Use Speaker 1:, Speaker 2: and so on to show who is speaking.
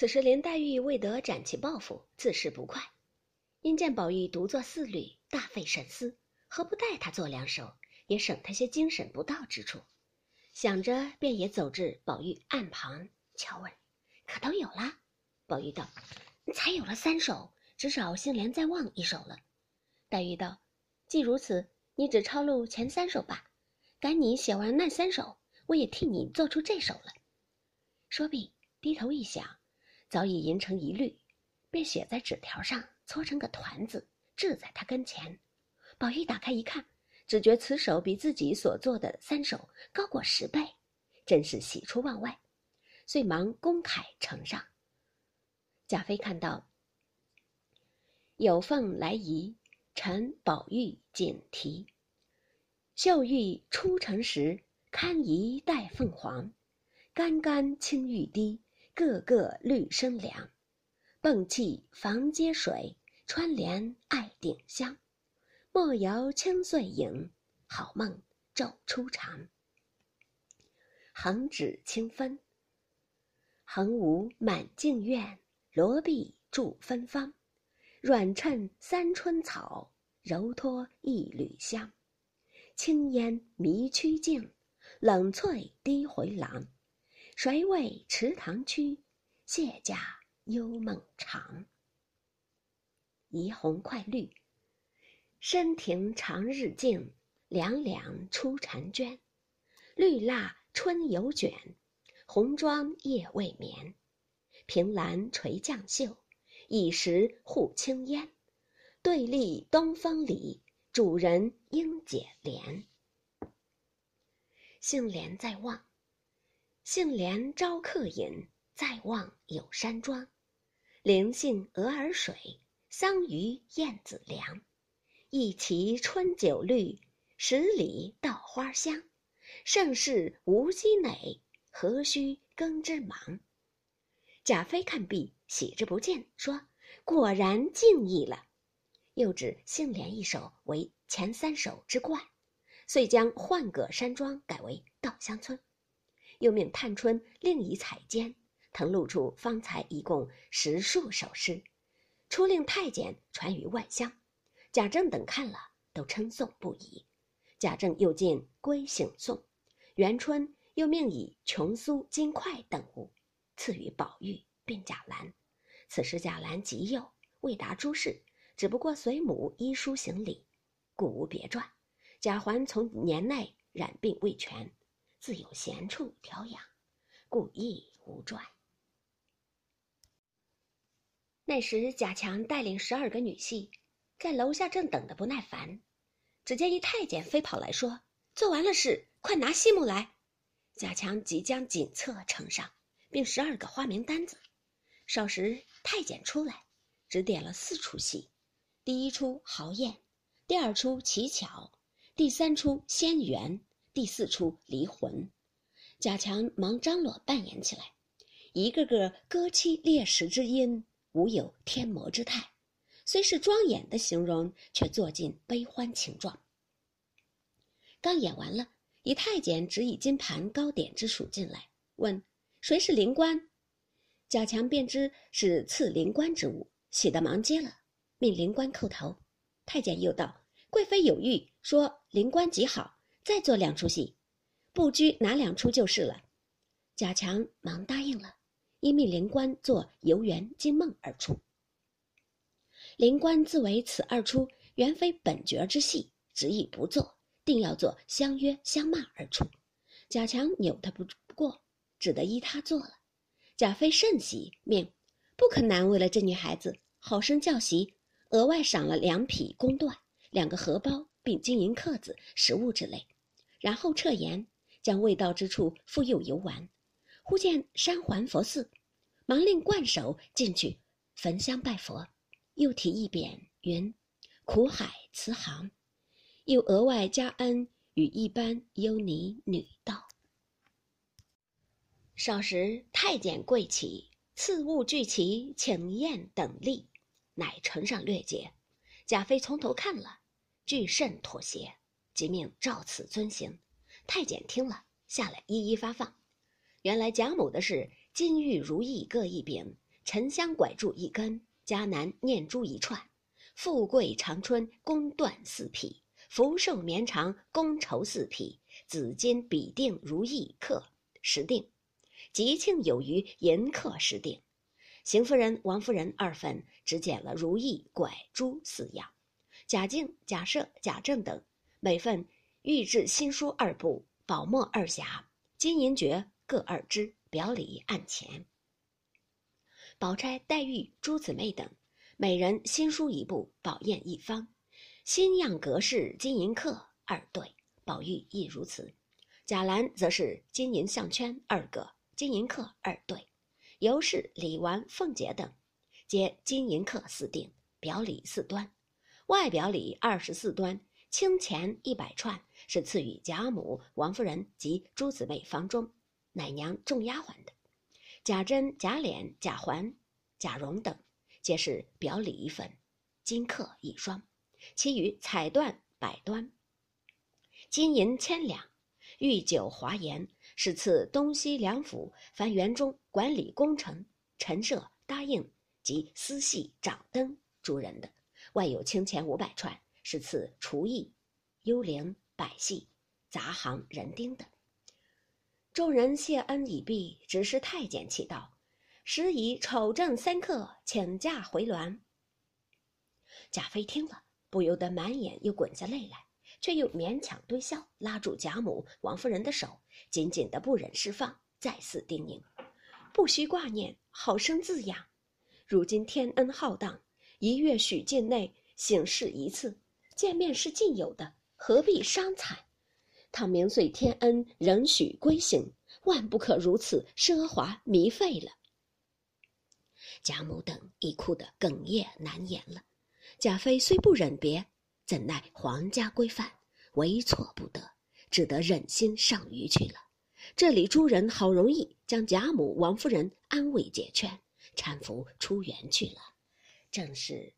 Speaker 1: 此时林黛玉未得展其抱负，自是不快。因见宝玉独坐四旅，大费神思，何不带他做两手，也省他些精神不到之处？想着，便也走至宝玉案旁，瞧问：“可都有了？”宝玉道：“才有了三首，只少杏帘在望一首了。”黛玉道：“既如此，你只抄录前三首吧。赶你写完那三首，我也替你做出这首了。”说毕，低头一想，早已吟成一律，便写在纸条上。搓成个团子，置在他跟前。宝玉打开一看，只觉此手比自己所做的三手高过十倍，真是喜出望外，遂忙公楷呈上。贾妃看到有凤来仪，臣宝玉锦题，绣玉初成时，堪宜待凤凰。干干青玉滴，个个绿生凉，迸气房接水。穿帘爱顶香，莫摇清碎影，好梦昼初长。横指清分，横无满径院，罗壁筑芬芳。软衬三春草，柔托一缕香。轻烟迷曲径，冷翠低回廊。谁为池塘曲？谢家幽梦长。移红快绿，深庭长日静，凉凉出婵娟。绿蜡春犹卷，红妆夜未眠。凭栏垂绛袖，一时护青烟。对立东风里，主人应解怜。杏帘在望，杏帘招客饮，在望有山庄。灵杏鹅儿水。桑榆燕子凉，一畦春酒绿，十里稻花香。盛世无积馁，何须耕织忙？贾妃看毕，喜之不尽，说：“果然敬意了。”又指杏帘一首为前三首之冠，遂将浣葛山庄改为稻香村。又命探春另以彩笺誊录出方才一共十数首诗。初令太监传于外乡，贾政等看了，都称颂不已。贾政又进归省颂，元春又命以琼酥金块等物赐予宝玉，并贾兰。此时贾兰极幼，未达诸事，只不过随母依书行礼，故无别传。贾环从年内染病未痊，自有闲处调养，故亦无传。那时，贾强带领十二个女戏，在楼下正等得不耐烦，只见一太监飞跑来说：“做完了事，快拿戏目来。”贾强即将锦册呈上，并十二个花名单子。少时，太监出来，只点了四出戏：第一出豪宴，第二出乞巧，第三出仙缘，第四出离魂。贾强忙张罗扮演起来，一个个歌凄烈石之音。无有天魔之态，虽是庄严的形容，却做尽悲欢情状。刚演完了，一太监执以金盘糕点之属进来，问谁是灵官。贾强便知是赐灵官之物，喜得忙接了，命灵官叩头。太监又道：“贵妃有谕，说灵官极好，再做两出戏，不拘哪两出就是了。”贾强忙答应了。因命灵官做游园惊梦而出。灵官自为此二出原非本角之戏，执意不做，定要做相约相骂而出。贾强扭他不过，只得依他做了。贾妃甚喜，命不可难为了这女孩子，好生教习，额外赏了两匹宫缎、两个荷包，并金银刻子、食物之类。然后撤言，将未到之处复又游玩。忽见山环佛寺，忙令冠手进去焚香拜佛，又题一匾云：“苦海慈航。”又额外加恩与一般优尼女道。少时，太监跪起，赐物具齐，请宴等例，乃呈上略解。贾妃从头看了，俱甚妥协，即命照此遵行。太监听了，下来一一发放。原来贾母的是金玉如意各一柄，沉香拐柱一根，迦南念珠一串。富贵长春宫缎四匹，福寿绵长宫绸四匹。紫金比定如意刻十锭，吉庆有余银刻十锭。邢夫人、王夫人二份只捡了如意、拐珠四样。贾敬、贾赦、贾政等每份御制新书二部，宝墨二匣，金银珏各二只，表里案钱。宝钗、黛玉、诸姊妹等每人新书一部，宝砚一方，新样格式金银刻二对。宝玉亦如此。贾兰则是金银项圈二个，金银刻二对。尤氏、李纨、凤姐等皆金银刻四锭，表里四端，外表里二十四端，清钱一百串，是赐予贾母、王夫人及诸姊妹房中奶娘众丫鬟的。贾珍、贾琏、贾环、贾蓉等，皆是表里一份，金刻一双，其余彩缎百端，金银千两，御酒华筵，是赐东西两府凡园中管理工程、陈设、答应及私戏、掌灯诸人的；外有清钱五百串，是赐厨艺、幽灵、百戏、杂行人丁的。众人谢恩已毕，只是太监祈道，时已丑正三刻请假回銮。贾妃听了，不由得满眼又滚下泪来，却又勉强堆笑，拉住贾母、王夫人的手，紧紧的不忍释放，再次叮咛：“不须挂念，好生自养。如今天恩浩荡，一月许境内省事一次，见面是尽有的，何必伤惨？”倘明岁天恩仍许归行，万不可如此奢华糜费了。贾母等已哭得哽咽难言了。贾妃虽不忍别，怎奈皇家规范，为错不得，只得忍心上虞去了。这里诸人好容易将贾母、王夫人安慰解劝，搀扶出园去了。正是